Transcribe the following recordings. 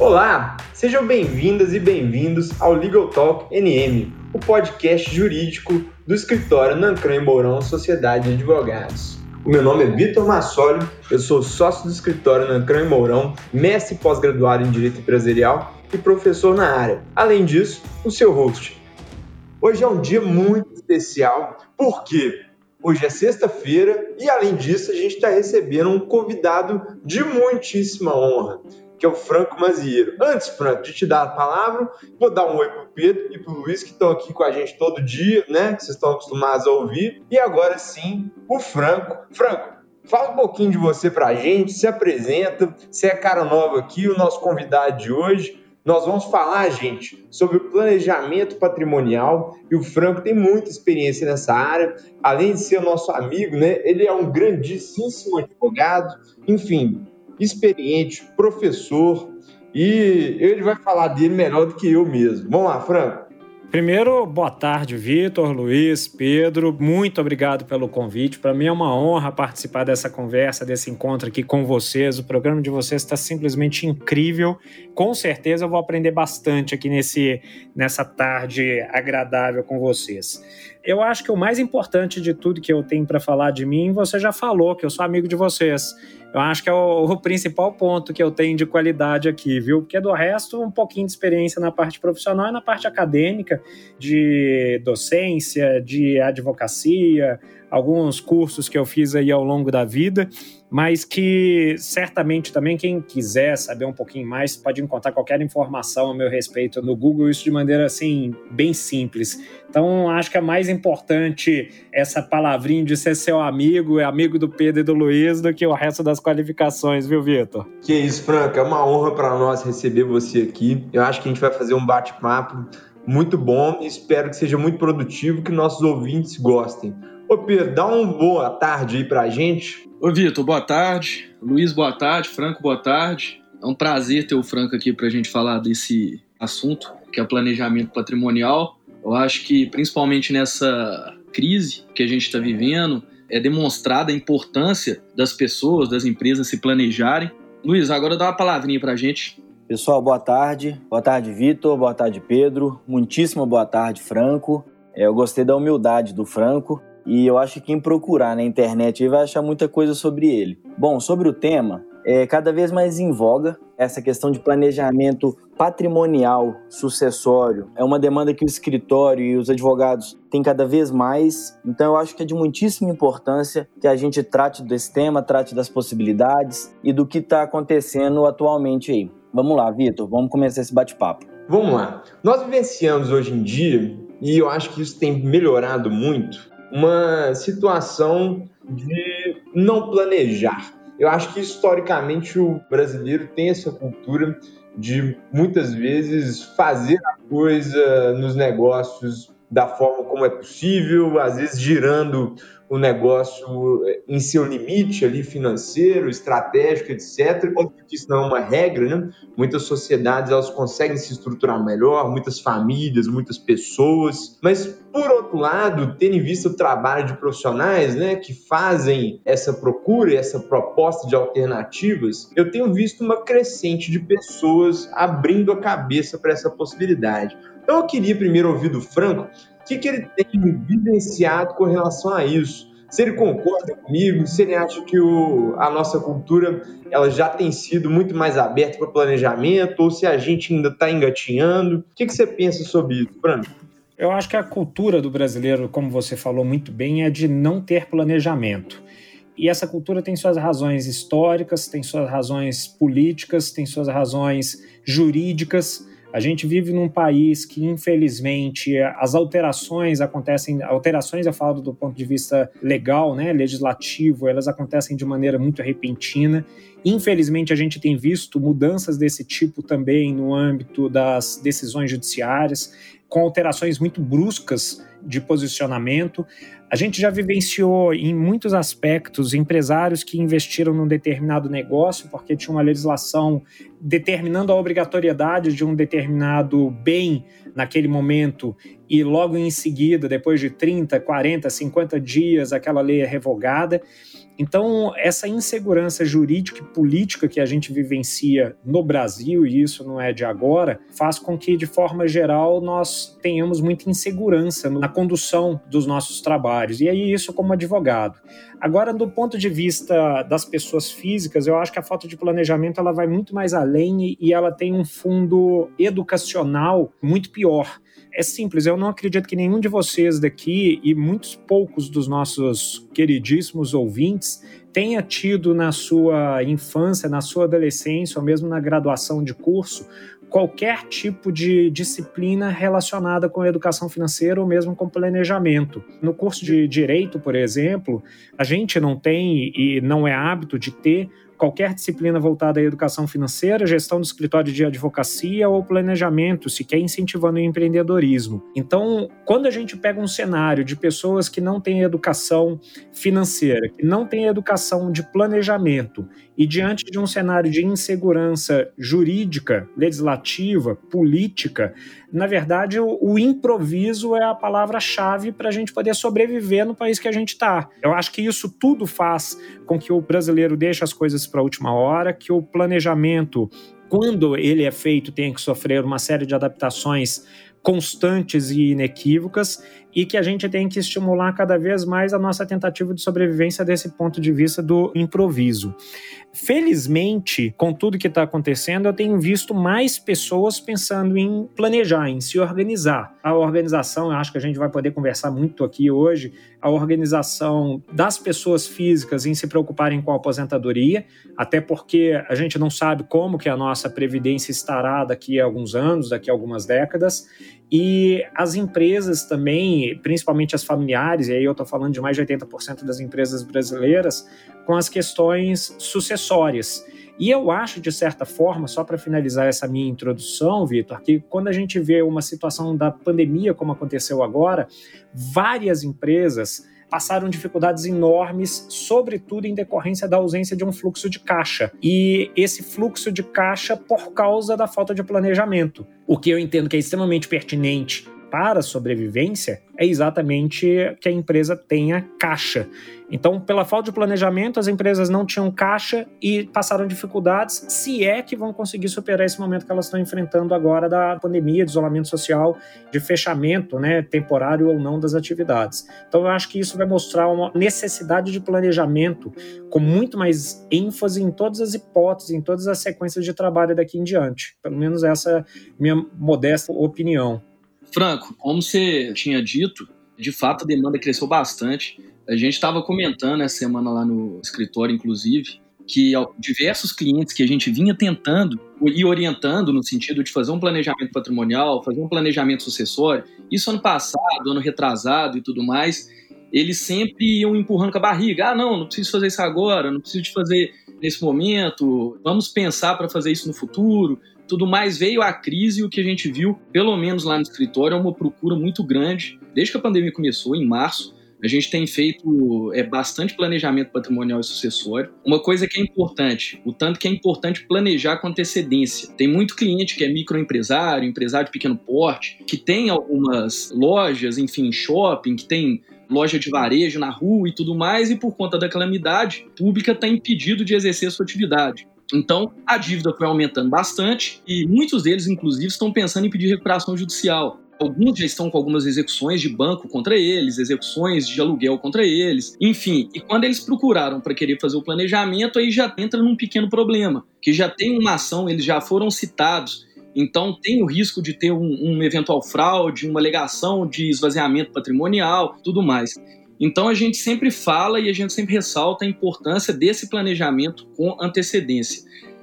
Olá, sejam bem-vindas e bem-vindos ao Legal Talk NM, o podcast jurídico do escritório Nancran e Mourão Sociedade de Advogados. O meu nome é Vitor Massoli, eu sou sócio do escritório Nancran e Mourão, mestre pós-graduado em Direito Empresarial e professor na área. Além disso, o seu host. Hoje é um dia muito especial, porque hoje é sexta-feira e, além disso, a gente está recebendo um convidado de muitíssima honra que é o Franco Mazieiro. Antes, Franco, de te dar a palavra, vou dar um oi pro Pedro e pro Luiz, que estão aqui com a gente todo dia, né? Que vocês estão acostumados a ouvir. E agora sim, o Franco. Franco, fala um pouquinho de você pra gente, se apresenta, você é cara nova aqui, o nosso convidado de hoje. Nós vamos falar, gente, sobre o planejamento patrimonial e o Franco tem muita experiência nessa área. Além de ser nosso amigo, né? Ele é um grandíssimo advogado. Enfim, experiente, professor, e ele vai falar dele melhor do que eu mesmo. Vamos lá, Franco. Primeiro, boa tarde, Vitor, Luiz, Pedro. Muito obrigado pelo convite. Para mim é uma honra participar dessa conversa, desse encontro aqui com vocês. O programa de vocês está simplesmente incrível. Com certeza eu vou aprender bastante aqui nesse, nessa tarde agradável com vocês. Eu acho que o mais importante de tudo que eu tenho para falar de mim, você já falou, que eu sou amigo de vocês. Eu acho que é o, o, principal ponto que eu tenho de qualidade aqui, viu? Porque do resto, um pouquinho de experiência na parte profissional e na parte acadêmica, de docência, de advocacia, alguns cursos que eu fiz aí ao longo da vida mas que certamente também quem quiser saber um pouquinho mais pode encontrar qualquer informação a meu respeito no Google, isso de maneira assim bem simples. Então acho que é mais importante essa palavrinha de ser seu amigo, é amigo do Pedro e do Luiz, do que o resto das qualificações, viu, Vitor? Que isso, Franca, é uma honra para nós receber você aqui. Eu acho que a gente vai fazer um bate-papo muito bom e espero que seja muito produtivo, que nossos ouvintes gostem. Ô Pedro, dá uma boa tarde aí pra gente. Ô, Vitor, boa tarde. Luiz, boa tarde. Franco, boa tarde. É um prazer ter o Franco aqui para a gente falar desse assunto, que é planejamento patrimonial. Eu acho que, principalmente nessa crise que a gente está vivendo, é demonstrada a importância das pessoas, das empresas se planejarem. Luiz, agora dá uma palavrinha para a gente. Pessoal, boa tarde. Boa tarde, Vitor. Boa tarde, Pedro. Muitíssima boa tarde, Franco. É, eu gostei da humildade do Franco. E eu acho que quem procurar na internet vai achar muita coisa sobre ele. Bom, sobre o tema, é cada vez mais em voga essa questão de planejamento patrimonial sucessório. É uma demanda que o escritório e os advogados têm cada vez mais. Então eu acho que é de muitíssima importância que a gente trate desse tema, trate das possibilidades e do que está acontecendo atualmente aí. Vamos lá, Vitor, vamos começar esse bate-papo. Vamos lá. Nós vivenciamos hoje em dia, e eu acho que isso tem melhorado muito, uma situação de não planejar. Eu acho que historicamente o brasileiro tem essa cultura de muitas vezes fazer a coisa nos negócios da forma como é possível, às vezes girando o negócio eh, em seu limite ali financeiro, estratégico, etc. Que isso não é uma regra, né? Muitas sociedades elas conseguem se estruturar melhor, muitas famílias, muitas pessoas, mas por outro lado, tendo em vista o trabalho de profissionais, né, que fazem essa procura, essa proposta de alternativas, eu tenho visto uma crescente de pessoas abrindo a cabeça para essa possibilidade. Então eu queria primeiro ouvir do Franco que, que ele tem vivenciado com relação a isso? Se ele concorda comigo, se ele acha que o, a nossa cultura ela já tem sido muito mais aberta para o planejamento, ou se a gente ainda está engatinhando. O que, que você pensa sobre isso, Franco? Eu acho que a cultura do brasileiro, como você falou muito bem, é de não ter planejamento. E essa cultura tem suas razões históricas, tem suas razões políticas, tem suas razões jurídicas. A gente vive num país que, infelizmente, as alterações acontecem, alterações eu falo do ponto de vista legal, né, legislativo, elas acontecem de maneira muito repentina. Infelizmente, a gente tem visto mudanças desse tipo também no âmbito das decisões judiciárias, com alterações muito bruscas de posicionamento. A gente já vivenciou em muitos aspectos empresários que investiram num determinado negócio porque tinha uma legislação determinando a obrigatoriedade de um determinado bem naquele momento e logo em seguida, depois de 30, 40, 50 dias, aquela lei é revogada. Então, essa insegurança jurídica e política que a gente vivencia no Brasil, e isso não é de agora, faz com que, de forma geral, nós tenhamos muita insegurança na condução dos nossos trabalhos. E aí, isso como advogado. Agora, do ponto de vista das pessoas físicas, eu acho que a falta de planejamento ela vai muito mais além e ela tem um fundo educacional muito pior é simples, eu não acredito que nenhum de vocês daqui e muitos poucos dos nossos queridíssimos ouvintes tenha tido na sua infância, na sua adolescência ou mesmo na graduação de curso qualquer tipo de disciplina relacionada com educação financeira ou mesmo com planejamento. No curso de direito, por exemplo, a gente não tem e não é hábito de ter qualquer disciplina voltada à educação financeira, gestão do escritório de advocacia ou planejamento, se quer incentivando o empreendedorismo. Então, quando a gente pega um cenário de pessoas que não têm educação financeira, que não têm educação de planejamento, e diante de um cenário de insegurança jurídica, legislativa, política, na verdade, o, o improviso é a palavra-chave para a gente poder sobreviver no país que a gente está. Eu acho que isso tudo faz com que o brasileiro deixe as coisas para a última hora, que o planejamento, quando ele é feito, tem que sofrer uma série de adaptações constantes e inequívocas e que a gente tem que estimular cada vez mais a nossa tentativa de sobrevivência desse ponto de vista do improviso. Felizmente, com tudo que está acontecendo, eu tenho visto mais pessoas pensando em planejar, em se organizar. A organização, acho que a gente vai poder conversar muito aqui hoje, a organização das pessoas físicas em se preocuparem com a aposentadoria, até porque a gente não sabe como que a nossa previdência estará daqui a alguns anos, daqui a algumas décadas, e as empresas também, principalmente as familiares, e aí eu estou falando de mais de 80% das empresas brasileiras, com as questões sucessórias. E eu acho, de certa forma, só para finalizar essa minha introdução, Vitor, que quando a gente vê uma situação da pandemia como aconteceu agora, várias empresas passaram dificuldades enormes, sobretudo em decorrência da ausência de um fluxo de caixa. E esse fluxo de caixa por causa da falta de planejamento. O que eu entendo que é extremamente pertinente para a sobrevivência é exatamente que a empresa tenha caixa. Então, pela falta de planejamento, as empresas não tinham caixa e passaram dificuldades, se é que vão conseguir superar esse momento que elas estão enfrentando agora da pandemia, de isolamento social, de fechamento, né, temporário ou não das atividades. Então, eu acho que isso vai mostrar uma necessidade de planejamento com muito mais ênfase em todas as hipóteses, em todas as sequências de trabalho daqui em diante. Pelo menos essa é minha modesta opinião. Franco, como você tinha dito, de fato a demanda cresceu bastante. A gente estava comentando essa semana lá no escritório, inclusive, que diversos clientes que a gente vinha tentando e orientando no sentido de fazer um planejamento patrimonial, fazer um planejamento sucessório, isso ano passado, ano retrasado e tudo mais, eles sempre iam empurrando com a barriga. Ah, não, não preciso fazer isso agora, não preciso de fazer nesse momento, vamos pensar para fazer isso no futuro tudo mais veio a crise e o que a gente viu, pelo menos lá no escritório, é uma procura muito grande. Desde que a pandemia começou, em março, a gente tem feito é, bastante planejamento patrimonial e sucessório. Uma coisa que é importante, o tanto que é importante planejar com antecedência. Tem muito cliente que é microempresário, empresário de pequeno porte, que tem algumas lojas, enfim, shopping, que tem loja de varejo na rua e tudo mais, e por conta da calamidade pública está impedido de exercer sua atividade. Então, a dívida foi aumentando bastante e muitos deles, inclusive, estão pensando em pedir recuperação judicial. Alguns já estão com algumas execuções de banco contra eles, execuções de aluguel contra eles, enfim. E quando eles procuraram para querer fazer o planejamento, aí já entra num pequeno problema, que já tem uma ação, eles já foram citados, então tem o risco de ter um, um eventual fraude, uma alegação de esvaziamento patrimonial, tudo mais. Então a gente sempre fala e a gente sempre ressalta a importância desse planejamento com antecedência.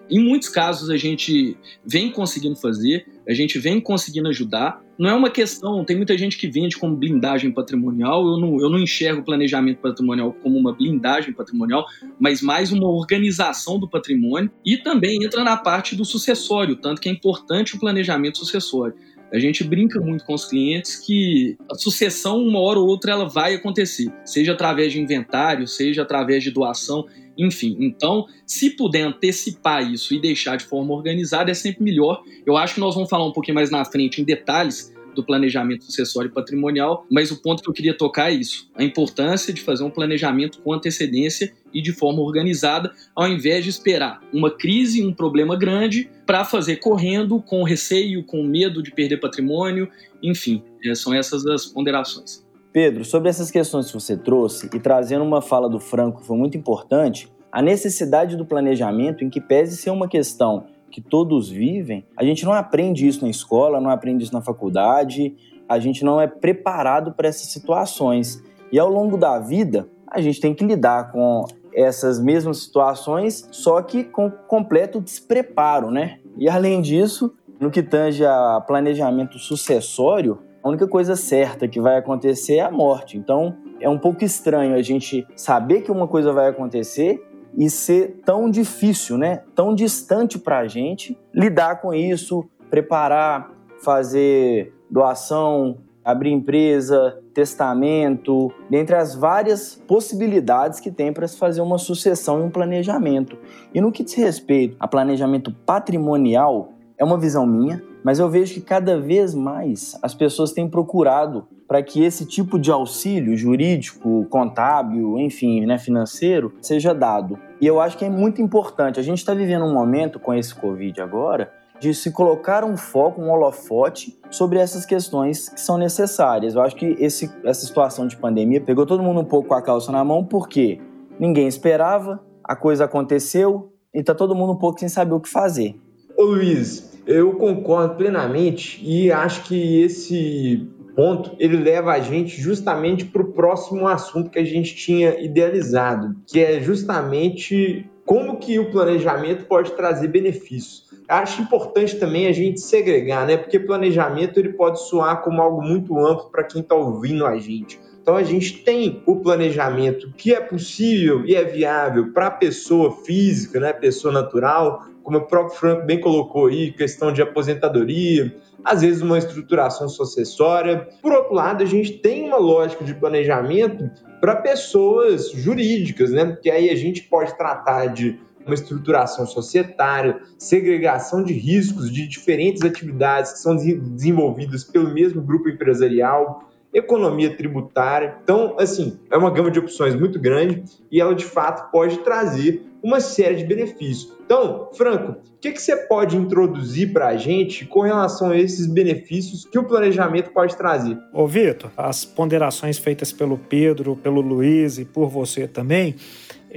Em muitos casos a gente vem conseguindo fazer, a gente vem conseguindo ajudar. Não é uma questão, tem muita gente que vende como blindagem patrimonial, eu não, eu não enxergo o planejamento patrimonial como uma blindagem patrimonial, mas mais uma organização do patrimônio e também entra na parte do sucessório, tanto que é importante o planejamento sucessório. A gente brinca muito com os clientes que a sucessão, uma hora ou outra, ela vai acontecer, seja através de inventário, seja através de doação, enfim. Então, se puder antecipar isso e deixar de forma organizada, é sempre melhor. Eu acho que nós vamos falar um pouquinho mais na frente em detalhes do planejamento sucessório e patrimonial, mas o ponto que eu queria tocar é isso: a importância de fazer um planejamento com antecedência e de forma organizada, ao invés de esperar uma crise, um problema grande, para fazer correndo, com receio, com medo de perder patrimônio, enfim, é, são essas as ponderações. Pedro, sobre essas questões que você trouxe e trazendo uma fala do Franco que foi muito importante, a necessidade do planejamento, em que pese ser uma questão que todos vivem, a gente não aprende isso na escola, não aprende isso na faculdade, a gente não é preparado para essas situações. E ao longo da vida, a gente tem que lidar com essas mesmas situações, só que com completo despreparo, né? E além disso, no que tange a planejamento sucessório, a única coisa certa que vai acontecer é a morte. Então, é um pouco estranho a gente saber que uma coisa vai acontecer e ser tão difícil, né? Tão distante para a gente lidar com isso, preparar, fazer doação, abrir empresa, testamento, dentre as várias possibilidades que tem para se fazer uma sucessão e um planejamento. E no que diz respeito a planejamento patrimonial, é uma visão minha, mas eu vejo que cada vez mais as pessoas têm procurado para que esse tipo de auxílio jurídico, contábil, enfim, né, financeiro, seja dado. E eu acho que é muito importante. A gente está vivendo um momento com esse Covid agora de se colocar um foco, um holofote sobre essas questões que são necessárias. Eu acho que esse, essa situação de pandemia pegou todo mundo um pouco com a calça na mão, porque ninguém esperava, a coisa aconteceu e está todo mundo um pouco sem saber o que fazer. Ô Luiz, eu concordo plenamente e acho que esse ponto ele leva a gente justamente para o próximo assunto que a gente tinha idealizado, que é justamente como que o planejamento pode trazer benefícios. Acho importante também a gente segregar, né? Porque planejamento ele pode soar como algo muito amplo para quem está ouvindo a gente. Então a gente tem o planejamento que é possível e é viável para a pessoa física, né, pessoa natural, como o próprio Franco bem colocou aí, questão de aposentadoria, às vezes uma estruturação sucessória. Por outro lado, a gente tem uma lógica de planejamento para pessoas jurídicas, né? Porque aí a gente pode tratar de uma estruturação societária, segregação de riscos de diferentes atividades que são desenvolvidas pelo mesmo grupo empresarial, economia tributária. Então, assim, é uma gama de opções muito grande e ela de fato pode trazer uma série de benefícios. Então, Franco, o que, que você pode introduzir para a gente com relação a esses benefícios que o planejamento pode trazer? Ô, Vitor, as ponderações feitas pelo Pedro, pelo Luiz e por você também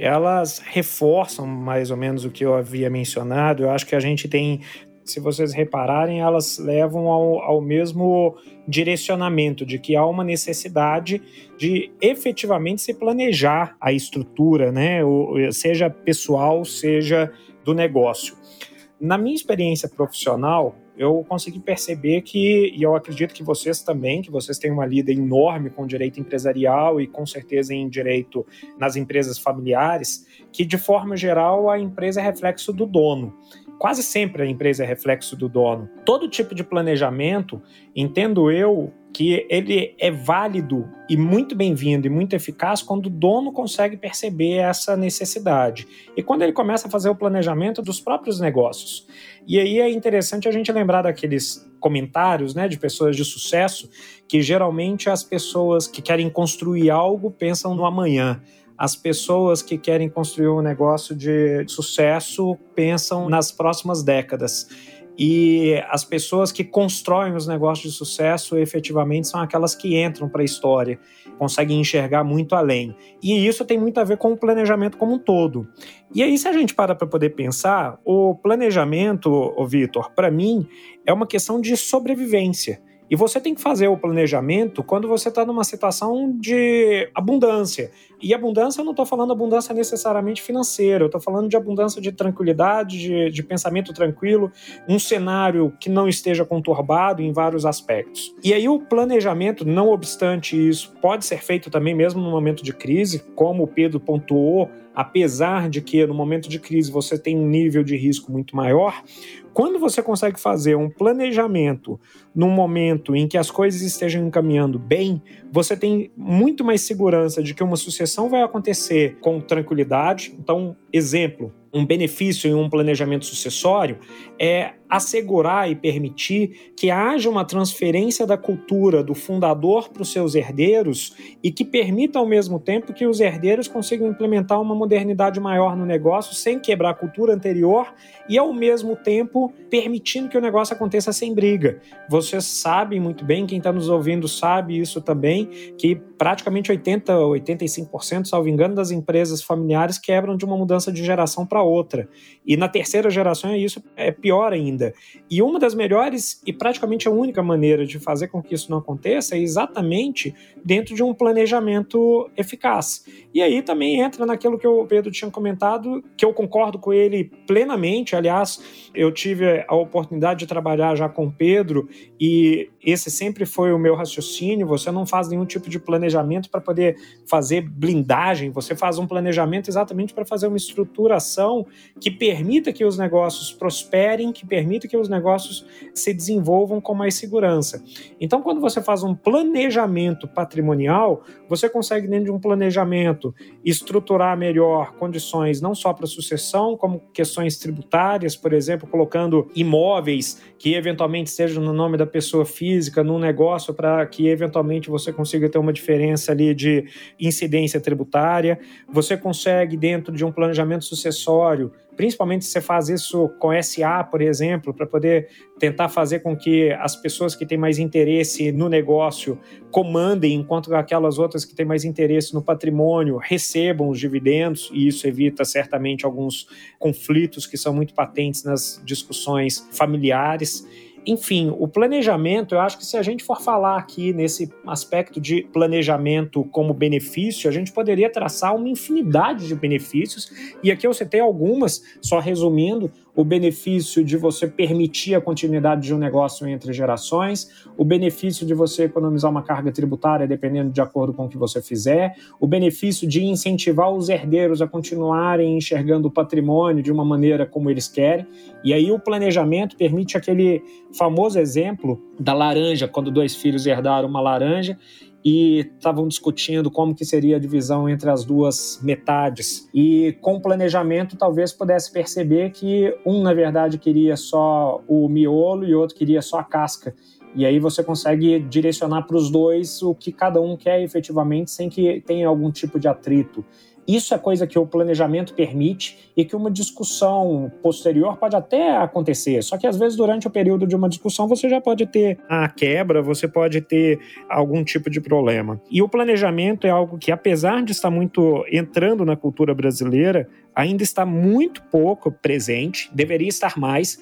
elas reforçam mais ou menos o que eu havia mencionado. Eu acho que a gente tem, se vocês repararem, elas levam ao, ao mesmo direcionamento de que há uma necessidade de efetivamente se planejar a estrutura, né? seja pessoal, seja do negócio. Na minha experiência profissional, eu consegui perceber que, e eu acredito que vocês também, que vocês têm uma lida enorme com direito empresarial e com certeza em direito nas empresas familiares, que de forma geral a empresa é reflexo do dono. Quase sempre a empresa é reflexo do dono. Todo tipo de planejamento, entendo eu, que ele é válido e muito bem-vindo e muito eficaz quando o dono consegue perceber essa necessidade e quando ele começa a fazer o planejamento dos próprios negócios. E aí é interessante a gente lembrar daqueles comentários, né, de pessoas de sucesso, que geralmente as pessoas que querem construir algo pensam no amanhã. As pessoas que querem construir um negócio de sucesso pensam nas próximas décadas. E as pessoas que constroem os negócios de sucesso efetivamente são aquelas que entram para a história, conseguem enxergar muito além. E isso tem muito a ver com o planejamento como um todo. E aí, se a gente para para poder pensar, o planejamento, Vitor, para mim, é uma questão de sobrevivência. E você tem que fazer o planejamento quando você está numa situação de abundância. E abundância, eu não estou falando abundância necessariamente financeira, eu estou falando de abundância de tranquilidade, de, de pensamento tranquilo, um cenário que não esteja conturbado em vários aspectos. E aí o planejamento, não obstante isso, pode ser feito também mesmo no momento de crise, como o Pedro pontuou, apesar de que no momento de crise você tem um nível de risco muito maior, quando você consegue fazer um planejamento num momento em que as coisas estejam encaminhando bem, você tem muito mais segurança de que uma sucessão vai acontecer com tranquilidade. Então, exemplo, um benefício em um planejamento sucessório é assegurar e permitir que haja uma transferência da cultura do fundador para os seus herdeiros e que permita ao mesmo tempo que os herdeiros consigam implementar uma modernidade maior no negócio sem quebrar a cultura anterior e ao mesmo tempo permitindo que o negócio aconteça sem briga. Vocês sabem muito bem, quem está nos ouvindo sabe isso também, que praticamente 80, 85%, salvo engano, das empresas familiares quebram de uma mudança de geração para outra. E na terceira geração isso é pior ainda ainda. E uma das melhores e praticamente a única maneira de fazer com que isso não aconteça é exatamente dentro de um planejamento eficaz. E aí também entra naquilo que o Pedro tinha comentado, que eu concordo com ele plenamente. Aliás, eu tive a oportunidade de trabalhar já com o Pedro e esse sempre foi o meu raciocínio. Você não faz nenhum tipo de planejamento para poder fazer blindagem, você faz um planejamento exatamente para fazer uma estruturação que permita que os negócios prosperem, que permita permita que os negócios se desenvolvam com mais segurança. Então, quando você faz um planejamento patrimonial, você consegue, dentro de um planejamento, estruturar melhor condições não só para sucessão, como questões tributárias, por exemplo, colocando imóveis que eventualmente estejam no nome da pessoa física num negócio para que eventualmente você consiga ter uma diferença ali de incidência tributária. Você consegue, dentro de um planejamento sucessório, principalmente se você faz isso com SA, por exemplo, para poder tentar fazer com que as pessoas que têm mais interesse no negócio comandem, enquanto aquelas outras que têm mais interesse no patrimônio recebam os dividendos, e isso evita certamente alguns conflitos que são muito patentes nas discussões familiares. Enfim, o planejamento, eu acho que se a gente for falar aqui nesse aspecto de planejamento como benefício, a gente poderia traçar uma infinidade de benefícios, e aqui eu citei algumas, só resumindo o benefício de você permitir a continuidade de um negócio entre gerações, o benefício de você economizar uma carga tributária dependendo de acordo com o que você fizer, o benefício de incentivar os herdeiros a continuarem enxergando o patrimônio de uma maneira como eles querem. E aí o planejamento permite aquele famoso exemplo da laranja, quando dois filhos herdaram uma laranja e estavam discutindo como que seria a divisão entre as duas metades. E com o planejamento talvez pudesse perceber que um na verdade queria só o miolo e outro queria só a casca. E aí você consegue direcionar para os dois o que cada um quer efetivamente sem que tenha algum tipo de atrito. Isso é coisa que o planejamento permite e que uma discussão posterior pode até acontecer. Só que às vezes durante o período de uma discussão você já pode ter a quebra, você pode ter algum tipo de problema. E o planejamento é algo que apesar de estar muito entrando na cultura brasileira, ainda está muito pouco presente, deveria estar mais.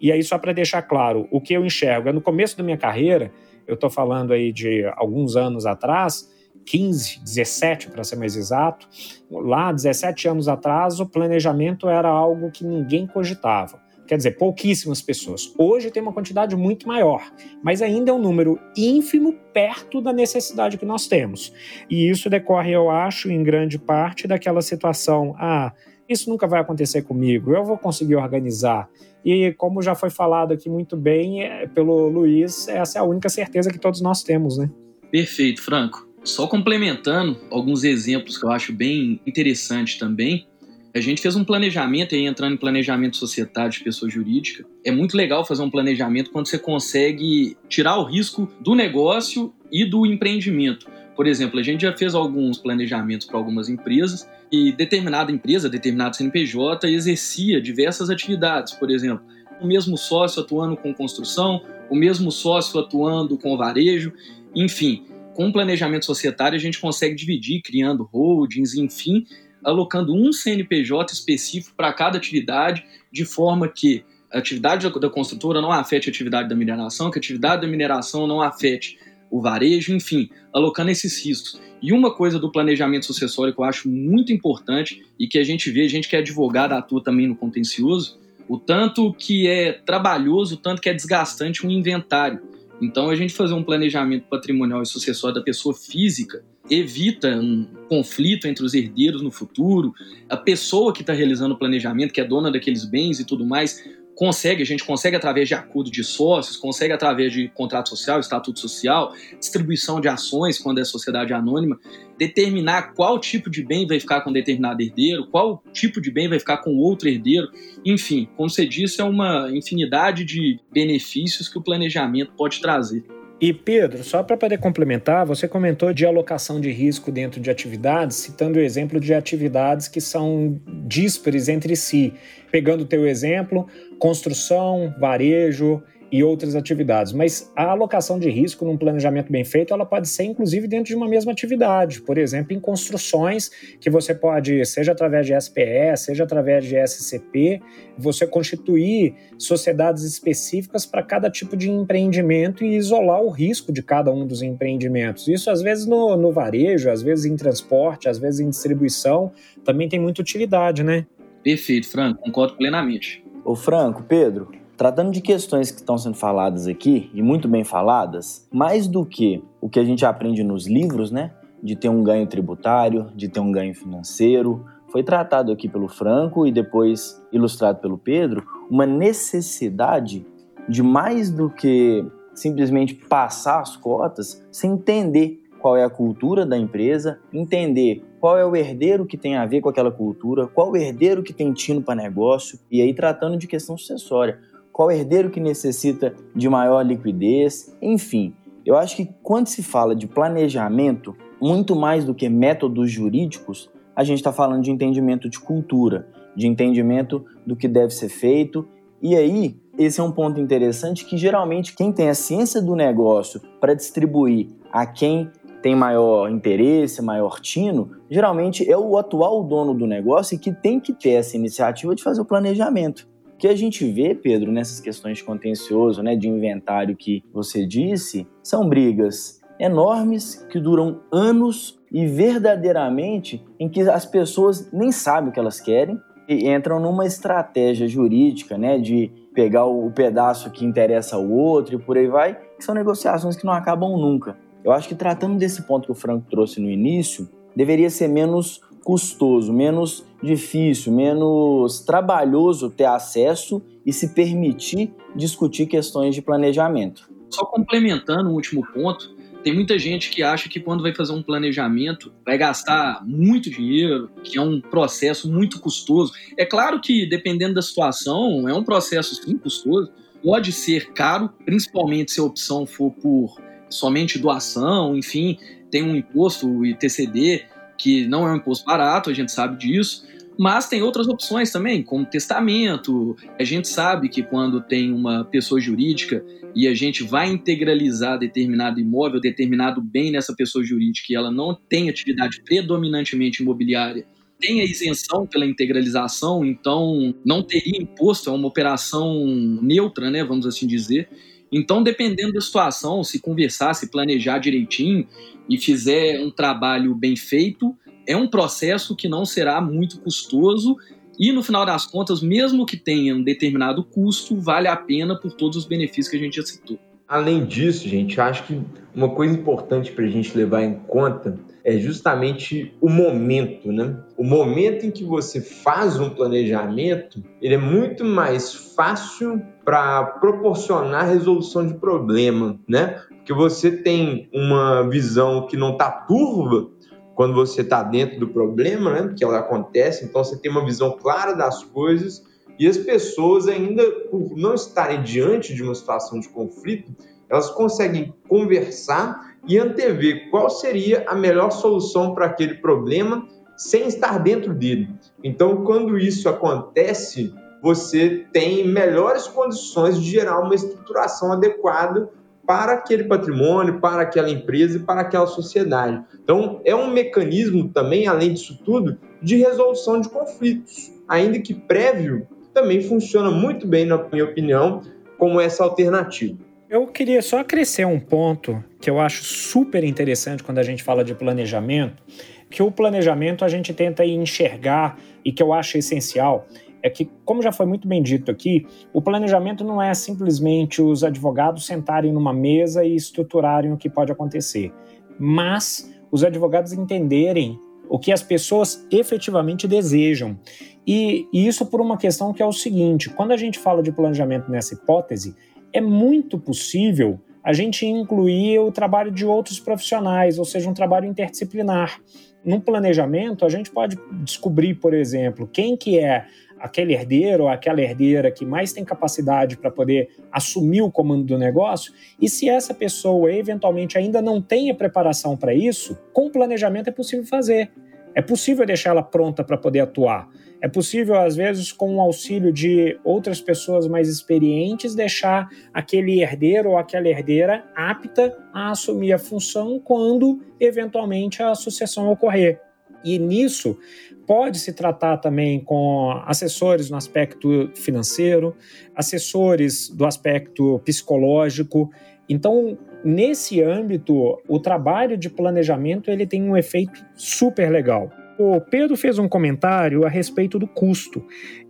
E aí só para deixar claro, o que eu enxergo é no começo da minha carreira, eu estou falando aí de alguns anos atrás, 15, 17 para ser mais exato, lá 17 anos atrás o planejamento era algo que ninguém cogitava. Quer dizer, pouquíssimas pessoas. Hoje tem uma quantidade muito maior, mas ainda é um número ínfimo perto da necessidade que nós temos. E isso decorre, eu acho, em grande parte daquela situação: ah, isso nunca vai acontecer comigo, eu vou conseguir organizar. E como já foi falado aqui muito bem é, pelo Luiz, essa é a única certeza que todos nós temos, né? Perfeito, Franco. Só complementando alguns exemplos que eu acho bem interessante também, a gente fez um planejamento, aí entrando em planejamento societário de pessoa jurídica. É muito legal fazer um planejamento quando você consegue tirar o risco do negócio e do empreendimento. Por exemplo, a gente já fez alguns planejamentos para algumas empresas e determinada empresa, determinado CNPJ, exercia diversas atividades. Por exemplo, o mesmo sócio atuando com construção, o mesmo sócio atuando com varejo, enfim com o planejamento societário, a gente consegue dividir, criando holdings, enfim, alocando um CNPJ específico para cada atividade, de forma que a atividade da construtora não afete a atividade da mineração, que a atividade da mineração não afete o varejo, enfim, alocando esses riscos. E uma coisa do planejamento sucessório que eu acho muito importante e que a gente vê, a gente que é advogado atua também no contencioso, o tanto que é trabalhoso, o tanto que é desgastante um inventário. Então, a gente fazer um planejamento patrimonial e sucessório da pessoa física evita um conflito entre os herdeiros no futuro, a pessoa que está realizando o planejamento, que é dona daqueles bens e tudo mais, consegue, a gente consegue através de acordo de sócios, consegue através de contrato social, estatuto social, distribuição de ações quando é sociedade anônima, determinar qual tipo de bem vai ficar com determinado herdeiro, qual tipo de bem vai ficar com outro herdeiro, enfim, como você disse, é uma infinidade de benefícios que o planejamento pode trazer. E Pedro, só para poder complementar, você comentou de alocação de risco dentro de atividades, citando o exemplo de atividades que são díspares entre si. Pegando o teu exemplo, construção, varejo, e outras atividades. Mas a alocação de risco num planejamento bem feito, ela pode ser inclusive dentro de uma mesma atividade. Por exemplo, em construções que você pode, seja através de SPE, seja através de SCP, você constituir sociedades específicas para cada tipo de empreendimento e isolar o risco de cada um dos empreendimentos. Isso às vezes no, no varejo, às vezes em transporte, às vezes em distribuição, também tem muita utilidade, né? Perfeito, Franco, concordo plenamente. Ô Franco, Pedro, Tratando de questões que estão sendo faladas aqui, e muito bem faladas, mais do que o que a gente aprende nos livros, né? De ter um ganho tributário, de ter um ganho financeiro, foi tratado aqui pelo Franco e depois ilustrado pelo Pedro, uma necessidade de mais do que simplesmente passar as cotas, sem entender qual é a cultura da empresa, entender qual é o herdeiro que tem a ver com aquela cultura, qual o herdeiro que tem tino para negócio, e aí tratando de questão sucessória qual herdeiro que necessita de maior liquidez, enfim. Eu acho que quando se fala de planejamento, muito mais do que métodos jurídicos, a gente está falando de entendimento de cultura, de entendimento do que deve ser feito. E aí, esse é um ponto interessante que geralmente quem tem a ciência do negócio para distribuir a quem tem maior interesse, maior tino, geralmente é o atual dono do negócio e que tem que ter essa iniciativa de fazer o planejamento que a gente vê, Pedro, nessas questões de contencioso, né, de inventário que você disse, são brigas enormes que duram anos e verdadeiramente em que as pessoas nem sabem o que elas querem e entram numa estratégia jurídica, né, de pegar o pedaço que interessa ao outro e por aí vai, que são negociações que não acabam nunca. Eu acho que tratando desse ponto que o Franco trouxe no início, deveria ser menos custoso, menos difícil, menos trabalhoso ter acesso e se permitir discutir questões de planejamento. Só complementando o último ponto, tem muita gente que acha que quando vai fazer um planejamento vai gastar muito dinheiro, que é um processo muito custoso. É claro que, dependendo da situação, é um processo sim custoso. Pode ser caro, principalmente se a opção for por somente doação, enfim, tem um imposto, o ITCD, que não é um imposto barato, a gente sabe disso, mas tem outras opções também, como testamento. A gente sabe que quando tem uma pessoa jurídica e a gente vai integralizar determinado imóvel, determinado bem nessa pessoa jurídica e ela não tem atividade predominantemente imobiliária, tem a isenção pela integralização, então não teria imposto, é uma operação neutra, né, vamos assim dizer. Então, dependendo da situação, se conversar, se planejar direitinho e fizer um trabalho bem feito, é um processo que não será muito custoso e, no final das contas, mesmo que tenha um determinado custo, vale a pena por todos os benefícios que a gente já citou. Além disso, gente, acho que uma coisa importante para a gente levar em conta é justamente o momento, né? O momento em que você faz um planejamento, ele é muito mais fácil para proporcionar resolução de problema, né? Porque você tem uma visão que não está turva quando você está dentro do problema, né? Que ela acontece, então você tem uma visão clara das coisas e as pessoas ainda por não estarem diante de uma situação de conflito, elas conseguem conversar e antever qual seria a melhor solução para aquele problema sem estar dentro dele. Então, quando isso acontece, você tem melhores condições de gerar uma estruturação adequada para aquele patrimônio, para aquela empresa e para aquela sociedade. Então, é um mecanismo também, além disso tudo, de resolução de conflitos, ainda que prévio, também funciona muito bem, na minha opinião, como essa alternativa. Eu queria só acrescer um ponto que eu acho super interessante quando a gente fala de planejamento, que o planejamento a gente tenta enxergar e que eu acho essencial é que, como já foi muito bem dito aqui, o planejamento não é simplesmente os advogados sentarem numa mesa e estruturarem o que pode acontecer, mas os advogados entenderem o que as pessoas efetivamente desejam. E, e isso por uma questão que é o seguinte: quando a gente fala de planejamento nessa hipótese, é muito possível a gente incluir o trabalho de outros profissionais, ou seja, um trabalho interdisciplinar. No planejamento, a gente pode descobrir, por exemplo, quem que é aquele herdeiro ou aquela herdeira que mais tem capacidade para poder assumir o comando do negócio, e se essa pessoa eventualmente ainda não tem a preparação para isso, com o planejamento é possível fazer. É possível deixar ela pronta para poder atuar. É possível, às vezes, com o auxílio de outras pessoas mais experientes, deixar aquele herdeiro ou aquela herdeira apta a assumir a função quando, eventualmente, a sucessão ocorrer. E nisso pode se tratar também com assessores no aspecto financeiro, assessores do aspecto psicológico. Então, nesse âmbito, o trabalho de planejamento ele tem um efeito super legal. O Pedro fez um comentário a respeito do custo.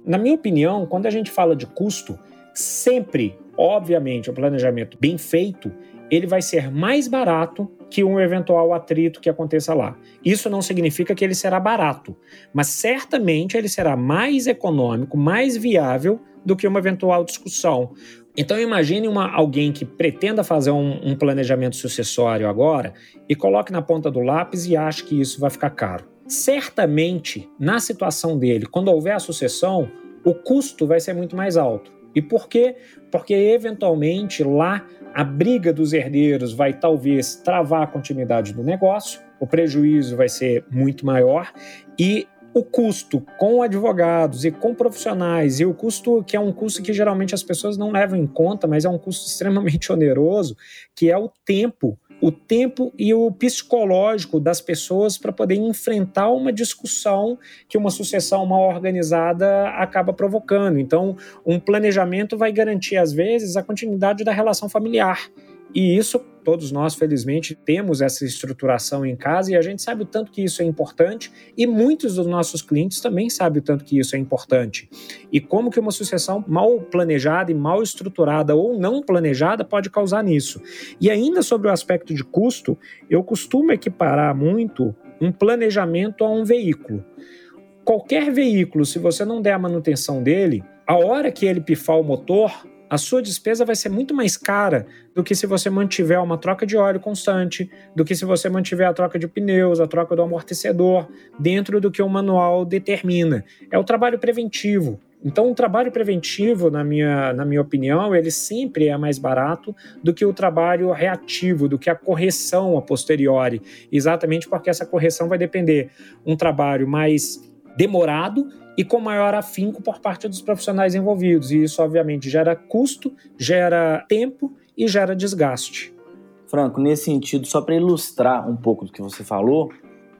Na minha opinião, quando a gente fala de custo, sempre, obviamente, o planejamento bem feito, ele vai ser mais barato que um eventual atrito que aconteça lá. Isso não significa que ele será barato, mas certamente ele será mais econômico, mais viável do que uma eventual discussão. Então imagine uma, alguém que pretenda fazer um, um planejamento sucessório agora e coloque na ponta do lápis e ache que isso vai ficar caro. Certamente, na situação dele, quando houver a sucessão, o custo vai ser muito mais alto. E por quê? Porque eventualmente lá a briga dos herdeiros vai talvez travar a continuidade do negócio, o prejuízo vai ser muito maior e o custo com advogados e com profissionais, e o custo que é um custo que geralmente as pessoas não levam em conta, mas é um custo extremamente oneroso, que é o tempo o tempo e o psicológico das pessoas para poder enfrentar uma discussão que uma sucessão mal organizada acaba provocando. Então, um planejamento vai garantir, às vezes, a continuidade da relação familiar. E isso, todos nós, felizmente, temos essa estruturação em casa e a gente sabe o tanto que isso é importante e muitos dos nossos clientes também sabem o tanto que isso é importante. E como que uma sucessão mal planejada e mal estruturada ou não planejada pode causar nisso. E ainda sobre o aspecto de custo, eu costumo equiparar muito um planejamento a um veículo. Qualquer veículo, se você não der a manutenção dele, a hora que ele pifar o motor, a sua despesa vai ser muito mais cara do que se você mantiver uma troca de óleo constante, do que se você mantiver a troca de pneus, a troca do amortecedor, dentro do que o manual determina. É o trabalho preventivo. Então, o trabalho preventivo, na minha, na minha opinião, ele sempre é mais barato do que o trabalho reativo, do que a correção a posteriori, exatamente porque essa correção vai depender um trabalho mais demorado e com maior afinco por parte dos profissionais envolvidos. E isso, obviamente, gera custo, gera tempo e gera desgaste. Franco, nesse sentido, só para ilustrar um pouco do que você falou,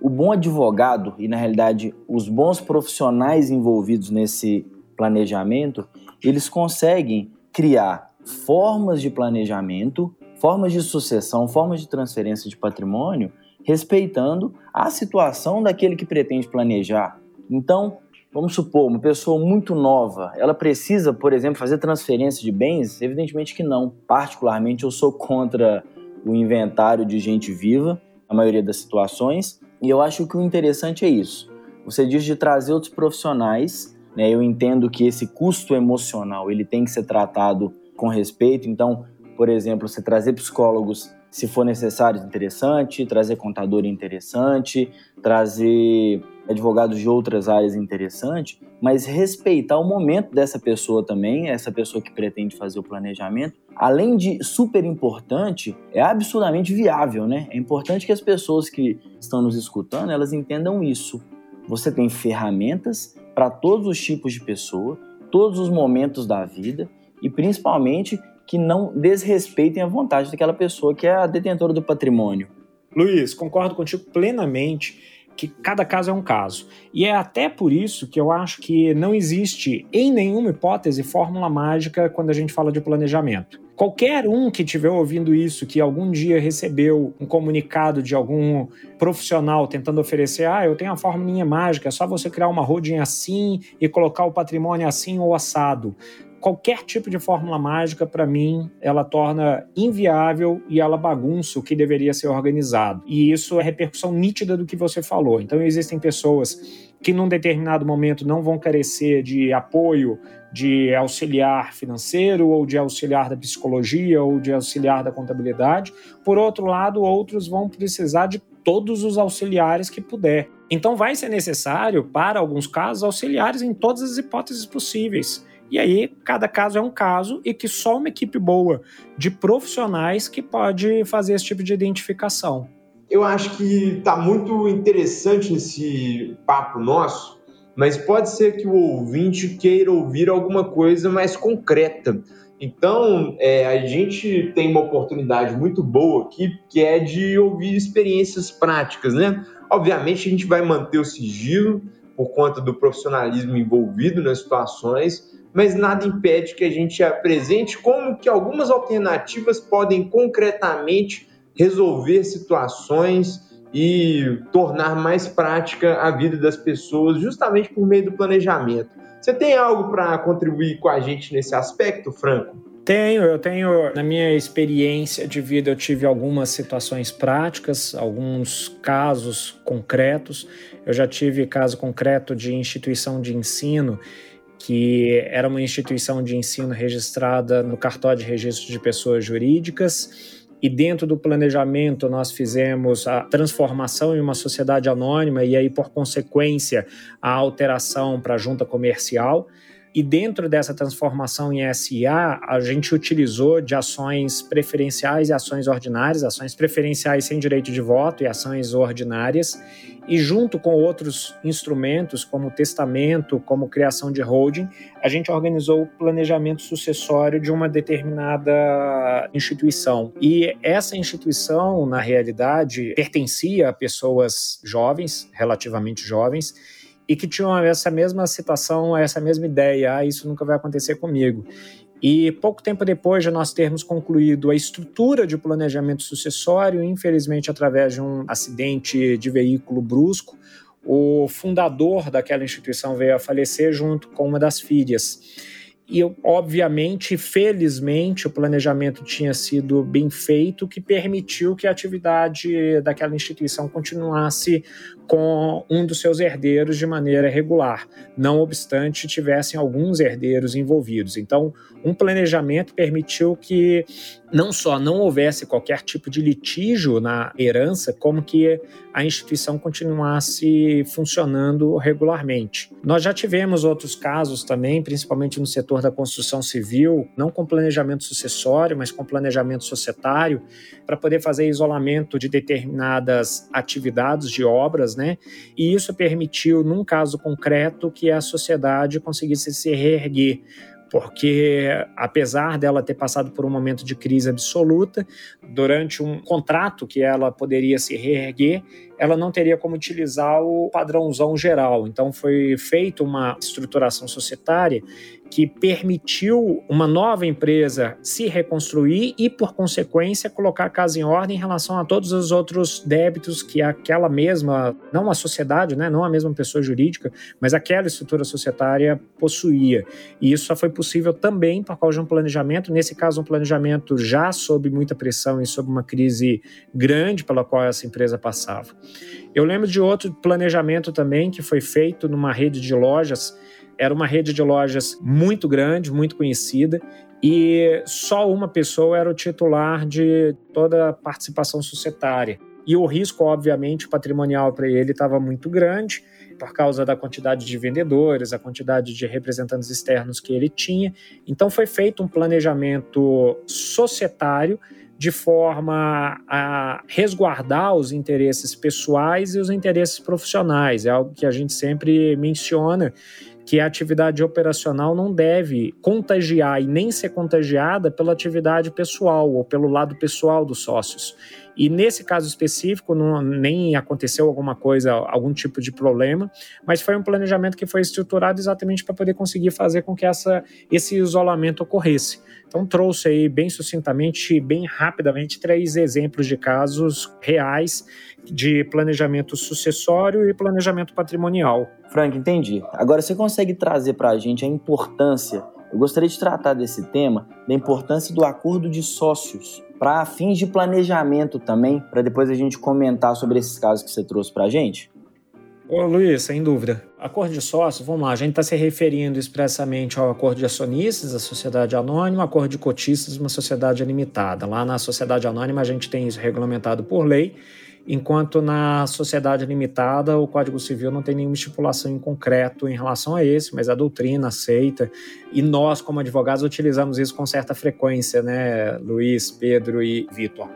o bom advogado e, na realidade, os bons profissionais envolvidos nesse planejamento, eles conseguem criar formas de planejamento, formas de sucessão, formas de transferência de patrimônio, respeitando a situação daquele que pretende planejar. Então, Vamos supor, uma pessoa muito nova, ela precisa, por exemplo, fazer transferência de bens? Evidentemente que não. Particularmente, eu sou contra o inventário de gente viva, na maioria das situações, e eu acho que o interessante é isso. Você diz de trazer outros profissionais, né? Eu entendo que esse custo emocional, ele tem que ser tratado com respeito, então, por exemplo, você trazer psicólogos se for necessário, interessante, trazer contador interessante, trazer advogados de outras áreas interessante, mas respeitar o momento dessa pessoa também, essa pessoa que pretende fazer o planejamento, além de super importante, é absurdamente viável, né? É importante que as pessoas que estão nos escutando, elas entendam isso. Você tem ferramentas para todos os tipos de pessoa, todos os momentos da vida e principalmente que não desrespeitem a vontade daquela pessoa que é a detentora do patrimônio. Luiz, concordo contigo plenamente que cada caso é um caso. E é até por isso que eu acho que não existe, em nenhuma hipótese, fórmula mágica quando a gente fala de planejamento. Qualquer um que estiver ouvindo isso, que algum dia recebeu um comunicado de algum profissional tentando oferecer, ah, eu tenho a fórmula mágica, é só você criar uma holding assim e colocar o patrimônio assim ou assado qualquer tipo de fórmula mágica, para mim, ela torna inviável e ela bagunça o que deveria ser organizado. E isso é repercussão nítida do que você falou. Então, existem pessoas que num determinado momento não vão carecer de apoio de auxiliar financeiro ou de auxiliar da psicologia ou de auxiliar da contabilidade. Por outro lado, outros vão precisar de todos os auxiliares que puder. Então vai ser necessário, para alguns casos, auxiliares em todas as hipóteses possíveis. E aí, cada caso é um caso e que só uma equipe boa de profissionais que pode fazer esse tipo de identificação. Eu acho que está muito interessante esse papo nosso, mas pode ser que o ouvinte queira ouvir alguma coisa mais concreta. Então, é, a gente tem uma oportunidade muito boa aqui, que é de ouvir experiências práticas, né? Obviamente, a gente vai manter o sigilo por conta do profissionalismo envolvido nas situações, mas nada impede que a gente apresente como que algumas alternativas podem concretamente resolver situações e tornar mais prática a vida das pessoas, justamente por meio do planejamento. Você tem algo para contribuir com a gente nesse aspecto, Franco? Tenho, eu tenho, na minha experiência de vida, eu tive algumas situações práticas, alguns casos concretos. Eu já tive caso concreto de instituição de ensino que era uma instituição de ensino registrada no cartório de registro de pessoas jurídicas e dentro do planejamento nós fizemos a transformação em uma sociedade anônima e aí por consequência a alteração para a junta comercial. E dentro dessa transformação em SA, a gente utilizou de ações preferenciais e ações ordinárias, ações preferenciais sem direito de voto e ações ordinárias, e junto com outros instrumentos, como testamento, como criação de holding, a gente organizou o planejamento sucessório de uma determinada instituição. E essa instituição, na realidade, pertencia a pessoas jovens, relativamente jovens, e que tinham essa mesma situação, essa mesma ideia, ah, isso nunca vai acontecer comigo. E pouco tempo depois de nós termos concluído a estrutura de planejamento sucessório, infelizmente através de um acidente de veículo brusco, o fundador daquela instituição veio a falecer junto com uma das filhas. E, obviamente, felizmente, o planejamento tinha sido bem feito, que permitiu que a atividade daquela instituição continuasse com um dos seus herdeiros de maneira regular, não obstante tivessem alguns herdeiros envolvidos. Então, um planejamento permitiu que não só não houvesse qualquer tipo de litígio na herança, como que a instituição continuasse funcionando regularmente. Nós já tivemos outros casos também, principalmente no setor da construção civil, não com planejamento sucessório, mas com planejamento societário, para poder fazer isolamento de determinadas atividades de obras, né? E isso permitiu, num caso concreto, que a sociedade conseguisse se reerguer porque apesar dela ter passado por um momento de crise absoluta, durante um contrato que ela poderia se reerguer, ela não teria como utilizar o padrãozão geral. Então foi feita uma estruturação societária que permitiu uma nova empresa se reconstruir e, por consequência, colocar a casa em ordem em relação a todos os outros débitos que aquela mesma, não a sociedade, né, não a mesma pessoa jurídica, mas aquela estrutura societária possuía. E isso só foi possível também por causa de um planejamento, nesse caso, um planejamento já sob muita pressão e sob uma crise grande pela qual essa empresa passava. Eu lembro de outro planejamento também que foi feito numa rede de lojas era uma rede de lojas muito grande, muito conhecida, e só uma pessoa era o titular de toda a participação societária. E o risco, obviamente, patrimonial para ele estava muito grande, por causa da quantidade de vendedores, a quantidade de representantes externos que ele tinha. Então, foi feito um planejamento societário de forma a resguardar os interesses pessoais e os interesses profissionais. É algo que a gente sempre menciona que a atividade operacional não deve contagiar e nem ser contagiada pela atividade pessoal ou pelo lado pessoal dos sócios. E nesse caso específico, não, nem aconteceu alguma coisa, algum tipo de problema, mas foi um planejamento que foi estruturado exatamente para poder conseguir fazer com que essa, esse isolamento ocorresse. Então, trouxe aí bem sucintamente, bem rapidamente, três exemplos de casos reais de planejamento sucessório e planejamento patrimonial. Frank, entendi. Agora, você consegue trazer para a gente a importância Eu gostaria de tratar desse tema, da importância do acordo de sócios, para fins de planejamento também, para depois a gente comentar sobre esses casos que você trouxe para a gente. Ô Luiz, sem dúvida. Acordo de sócios, vamos lá, a gente está se referindo expressamente ao acordo de acionistas, da sociedade anônima, acordo de cotistas, uma sociedade limitada. Lá na sociedade anônima a gente tem isso regulamentado por lei enquanto na sociedade limitada o Código Civil não tem nenhuma estipulação em concreto em relação a esse, mas a doutrina aceita e nós como advogados utilizamos isso com certa frequência, né, Luiz, Pedro e Vitor.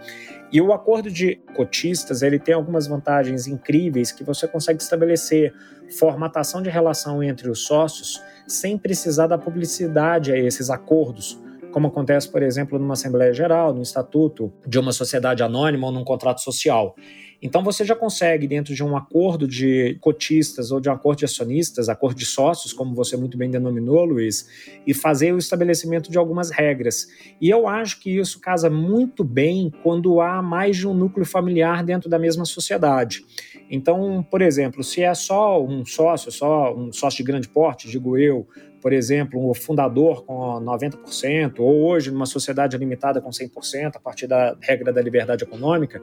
E o acordo de cotistas, ele tem algumas vantagens incríveis que você consegue estabelecer formatação de relação entre os sócios sem precisar da publicidade a esses acordos como acontece, por exemplo, numa Assembleia Geral, no estatuto de uma sociedade anônima ou num contrato social. Então você já consegue, dentro de um acordo de cotistas ou de um acordo de acionistas, acordo de sócios, como você muito bem denominou, Luiz, e fazer o estabelecimento de algumas regras. E eu acho que isso casa muito bem quando há mais de um núcleo familiar dentro da mesma sociedade. Então, por exemplo, se é só um sócio, só um sócio de grande porte, digo eu, por exemplo, um fundador com 90%, ou hoje numa sociedade limitada com 100%, a partir da regra da liberdade econômica,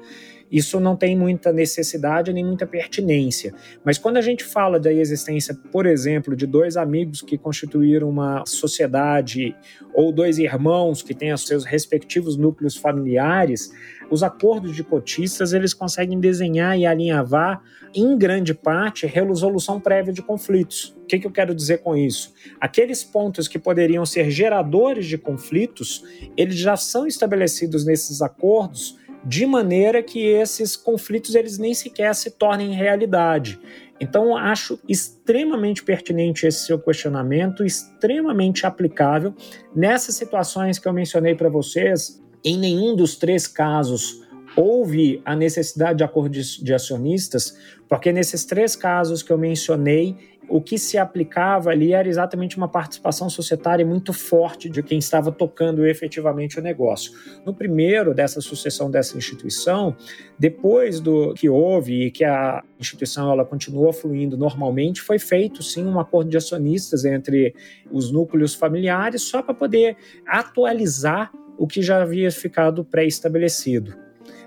isso não tem muita necessidade nem muita pertinência. Mas quando a gente fala da existência, por exemplo, de dois amigos que constituíram uma sociedade, ou dois irmãos que têm os seus respectivos núcleos familiares, os acordos de cotistas eles conseguem desenhar e alinhavar, em grande parte, resolução prévia de conflitos. O que, que eu quero dizer com isso? Aqueles pontos que poderiam ser geradores de conflitos, eles já são estabelecidos nesses acordos de maneira que esses conflitos eles nem sequer se tornem realidade. Então, acho extremamente pertinente esse seu questionamento, extremamente aplicável nessas situações que eu mencionei para vocês, em nenhum dos três casos houve a necessidade de acordo de acionistas, porque nesses três casos que eu mencionei, o que se aplicava ali era exatamente uma participação societária muito forte de quem estava tocando efetivamente o negócio. No primeiro dessa sucessão dessa instituição, depois do que houve e que a instituição ela continuou fluindo normalmente, foi feito sim um acordo de acionistas entre os núcleos familiares só para poder atualizar o que já havia ficado pré-estabelecido.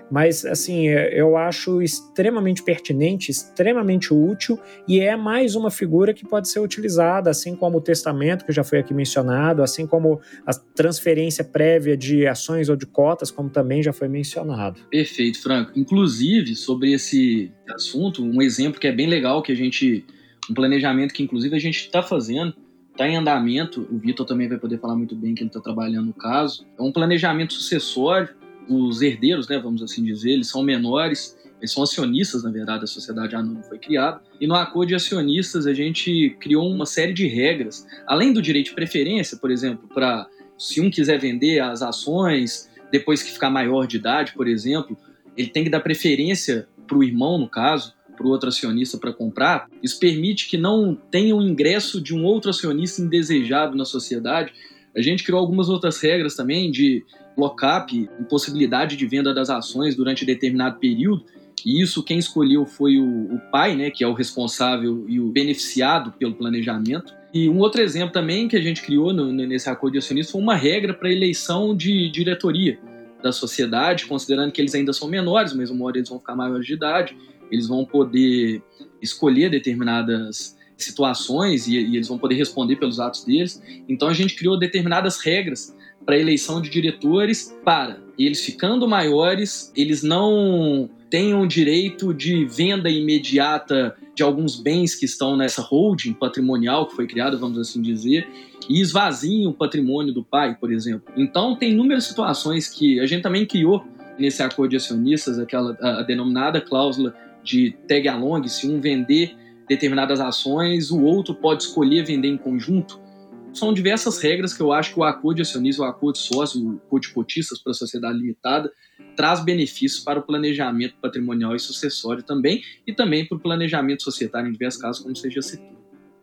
Mas, assim, é, eu acho extremamente pertinente, extremamente útil e é mais uma figura que pode ser utilizada, assim como o testamento, que já foi aqui mencionado, assim como a transferência prévia de ações ou de cotas, como também já foi mencionado. Perfeito, Franco. Inclusive, sobre esse assunto, um exemplo que é bem legal, que a gente. Um planejamento que, inclusive, a gente está fazendo está em andamento, o Vitor também vai poder falar muito bem que ele está trabalhando no caso, é um planejamento sucessório, os herdeiros, né, vamos assim dizer, eles são menores, eles são acionistas, na verdade, a sociedade anônima foi criada, e no acordo de acionistas a gente criou uma série de regras, além do direito de preferência, por exemplo, para se um quiser vender as ações, depois que ficar maior de idade, por exemplo, ele tem que dar preferência para o irmão, no caso, para o outro acionista para comprar, isso permite que não tenha o ingresso de um outro acionista indesejado na sociedade. A gente criou algumas outras regras também de lock-up, impossibilidade de venda das ações durante determinado período. E isso quem escolheu foi o, o pai, né, que é o responsável e o beneficiado pelo planejamento. E um outro exemplo também que a gente criou no, nesse acordo de acionistas foi uma regra para eleição de diretoria da sociedade, considerando que eles ainda são menores, mas uma hora eles vão ficar maiores de idade eles vão poder escolher determinadas situações e, e, eles vão poder responder pelos atos deles. Então a gente criou determinadas regras para eleição de diretores para eles ficando maiores, eles não tenham direito de venda imediata de alguns bens que estão nessa holding patrimonial que foi criada, vamos assim dizer, e esvaziem o patrimônio do pai, por exemplo. Então tem inúmeras situações que a gente também criou nesse acordo de acionistas, aquela a, a denominada cláusula de tag along, se um vender determinadas ações, o outro pode escolher vender em conjunto. São diversas regras que eu acho que o acordo de acionista, o acordo de sócio, o acordo de cotistas para a sociedade limitada traz benefícios para o planejamento patrimonial e sucessório também, e também para o planejamento societário em diversos casos, como já citou.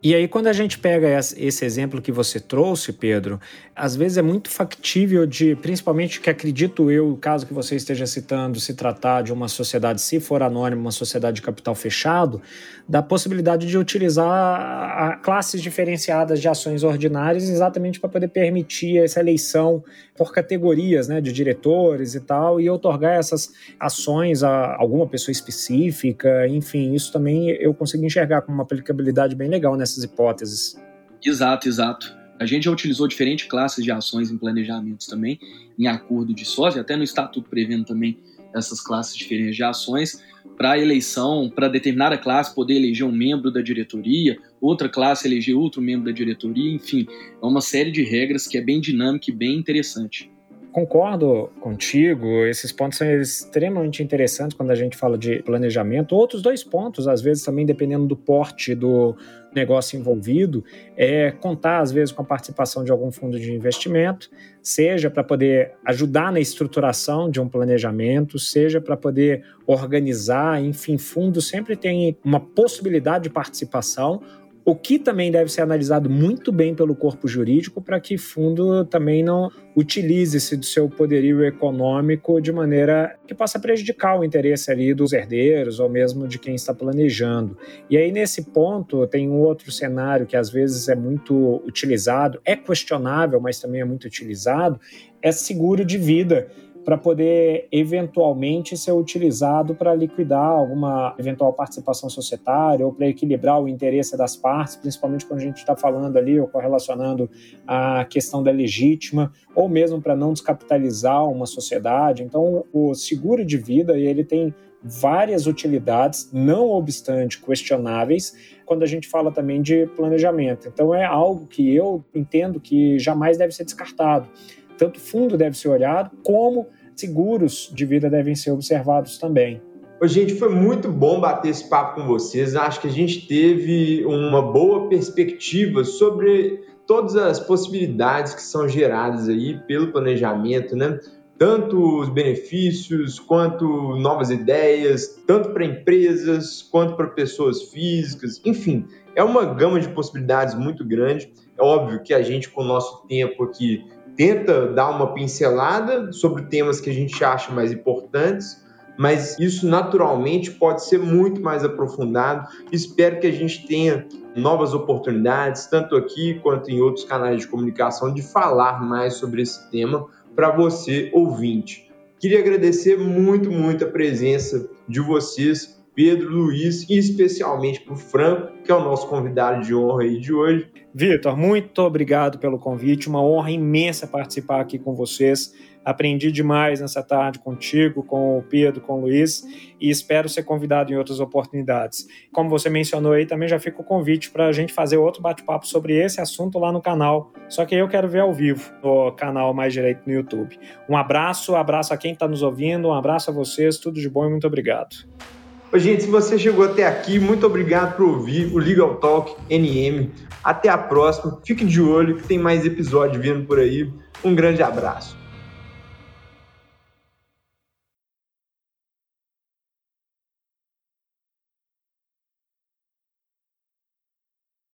E aí, quando a gente pega esse exemplo que você trouxe, Pedro, às vezes é muito factível de, principalmente que acredito eu, o caso que você esteja citando, se tratar de uma sociedade, se for anônima, uma sociedade de capital fechado, da possibilidade de utilizar classes diferenciadas de ações ordinárias exatamente para poder permitir essa eleição por categorias né, de diretores e tal, e otorgar essas ações a alguma pessoa específica, enfim, isso também eu consigo enxergar como uma aplicabilidade bem legal nessas hipóteses. Exato, exato. A gente já utilizou diferentes classes de ações em planejamentos também, em acordo de sócio, até no estatuto prevendo também essas classes diferentes de ações para eleição, para determinada classe poder eleger um membro da diretoria, outra classe eleger outro membro da diretoria, enfim, é uma série de regras que é bem dinâmica e bem interessante. Concordo contigo, esses pontos são extremamente interessantes quando a gente fala de planejamento. Outros dois pontos, às vezes também dependendo do porte do negócio envolvido, é contar às vezes com a participação de algum fundo de investimento, seja para poder ajudar na estruturação de um planejamento, seja para poder organizar, enfim, fundo sempre tem uma possibilidade de participação o que também deve ser analisado muito bem pelo corpo jurídico para que fundo também não utilize-se do seu poderio econômico de maneira que possa prejudicar o interesse ali dos herdeiros ou mesmo de quem está planejando. E aí, nesse ponto, tem um outro cenário que às vezes é muito utilizado, é questionável, mas também é muito utilizado, é seguro de vida para poder eventualmente ser utilizado para liquidar alguma eventual participação societária ou para equilibrar o interesse das partes, principalmente quando a gente está falando ali ou correlacionando a questão da legítima, ou mesmo para não descapitalizar uma sociedade. Então, o seguro de vida ele tem várias utilidades, não obstante questionáveis, quando a gente fala também de planejamento. Então, é algo que eu entendo que jamais deve ser descartado tanto fundo deve ser olhado, como seguros de vida devem ser observados também. Ô, gente, foi muito bom bater esse papo com vocês. Acho que a gente teve uma boa perspectiva sobre todas as possibilidades que são geradas aí pelo planejamento, né? Tanto os benefícios, quanto novas ideias, tanto para empresas, quanto para pessoas físicas, enfim, é uma gama de possibilidades muito grande. É óbvio que a gente, com o nosso tempo aqui, tenta dar uma pincelada sobre temas que a gente acha mais importantes, mas isso naturalmente pode ser muito mais aprofundado. Espero que a gente tenha novas oportunidades, tanto aqui quanto em outros canais de comunicação, de falar mais sobre esse tema para você, ouvinte. Queria agradecer muito, muito a presença de vocês, Pedro, Luiz e especialmente para o Franco, que é o nosso convidado de honra aí de hoje. Vitor, muito obrigado pelo convite, uma honra imensa participar aqui com vocês. Aprendi demais nessa tarde contigo, com o Pedro, com o Luiz e espero ser convidado em outras oportunidades. Como você mencionou aí, também já fica o convite para a gente fazer outro bate-papo sobre esse assunto lá no canal. Só que eu quero ver ao vivo no canal Mais Direito no YouTube. Um abraço, abraço a quem está nos ouvindo, um abraço a vocês, tudo de bom e muito obrigado. Gente, se você chegou até aqui, muito obrigado por ouvir o Legal Talk NM. Até a próxima. Fique de olho que tem mais episódio vindo por aí. Um grande abraço.